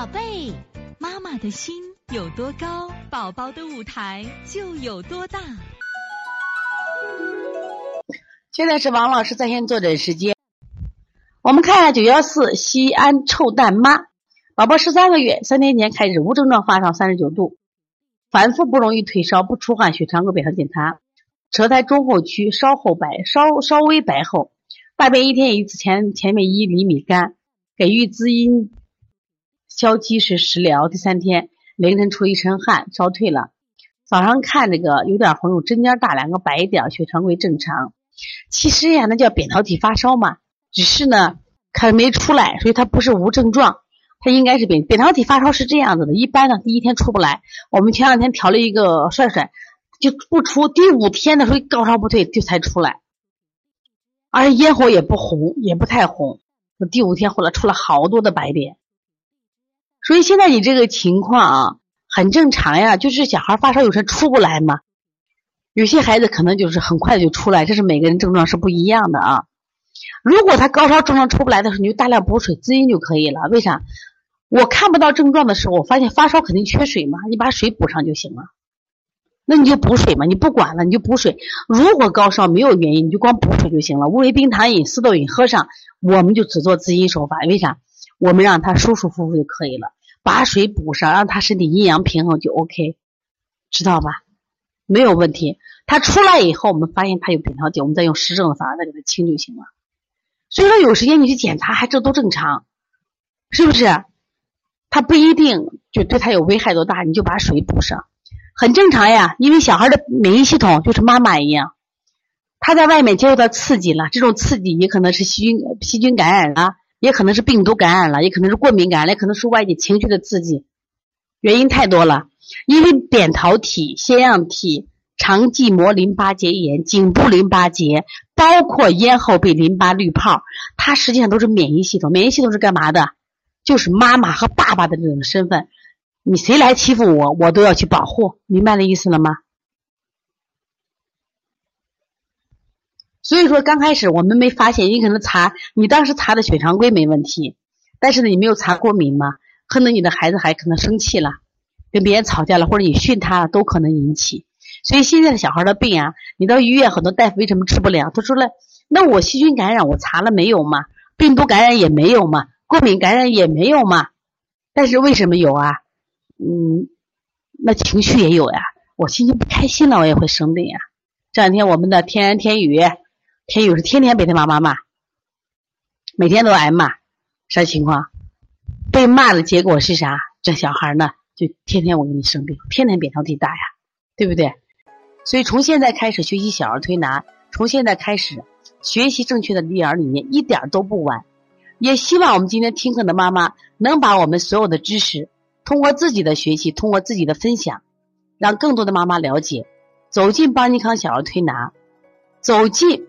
宝贝，妈妈的心有多高，宝宝的舞台就有多大。现在是王老师在线坐诊时间。我们看一下九幺四西安臭蛋妈，宝宝十三个月，三天前开始无症状发烧三十九度，反复不容易退烧，不出汗，血常规表上检查，舌苔中后区稍厚白，稍稍微白厚，大便一天一次，前前面一厘米干，给予滋阴。消积食食疗，第三天凌晨出一身汗，烧退了。早上看这个有点红，有针尖大，两个白点，血常规正常。其实呀，那叫扁桃体发烧嘛，只是呢，它没出来，所以它不是无症状，它应该是扁扁桃体发烧是这样子的。一般呢，第一天出不来，我们前两天调了一个帅帅，就不出。第五天的时候高烧不退，就才出来，而且咽喉也不红，也不太红。第五天后来出了好多的白点。所以现在你这个情况啊，很正常呀，就是小孩发烧有时候出不来嘛，有些孩子可能就是很快就出来，这是每个人症状是不一样的啊。如果他高烧症状出不来的时候，你就大量补水滋阴就可以了。为啥？我看不到症状的时候，我发现发烧肯定缺水嘛，你把水补上就行了。那你就补水嘛，你不管了，你就补水。如果高烧没有原因，你就光补水就行了。乌梅冰糖饮、四豆饮喝上，我们就只做滋阴手法。为啥？我们让他舒舒服服就可以了，把水补上，让他身体阴阳平衡就 OK，知道吧？没有问题。他出来以后，我们发现他有扁桃体，我们再用实证的方法再给他清就行了。所以说，有时间你去检查，还这都正常，是不是？他不一定就对他有危害多大，你就把水补上，很正常呀。因为小孩的免疫系统就是妈妈一样，他在外面接受到刺激了，这种刺激也可能是细菌细菌感染了。也可能是病毒感染了，也可能是过敏感染，也可能是外界情绪的刺激，原因太多了。因为扁桃体、腺样体、肠系膜淋巴结炎、颈部淋巴结，包括咽后壁淋巴滤泡，它实际上都是免疫系统。免疫系统是干嘛的？就是妈妈和爸爸的这种身份。你谁来欺负我，我都要去保护，明白的意思了吗？所以说，刚开始我们没发现，你可能查你当时查的血常规没问题，但是呢，你没有查过敏嘛？可能你的孩子还可能生气了，跟别人吵架了，或者你训他了，都可能引起。所以现在的小孩的病啊，你到医院很多大夫为什么治不了？他说了，那我细菌感染我查了没有嘛？病毒感染也没有嘛？过敏感染也没有嘛？但是为什么有啊？嗯，那情绪也有呀，我心情不开心了，我也会生病呀。这两天我们的天然天宇。天宇是天天被他妈妈骂，每天都挨骂，啥情况？被骂的结果是啥？这小孩呢，就天天我给你生病，天天扁桃体大呀，对不对？所以从现在开始学习小儿推拿，从现在开始学习正确的育儿理念，一点都不晚。也希望我们今天听课的妈妈能把我们所有的知识，通过自己的学习，通过自己的分享，让更多的妈妈了解，走进邦尼康小儿推拿，走进。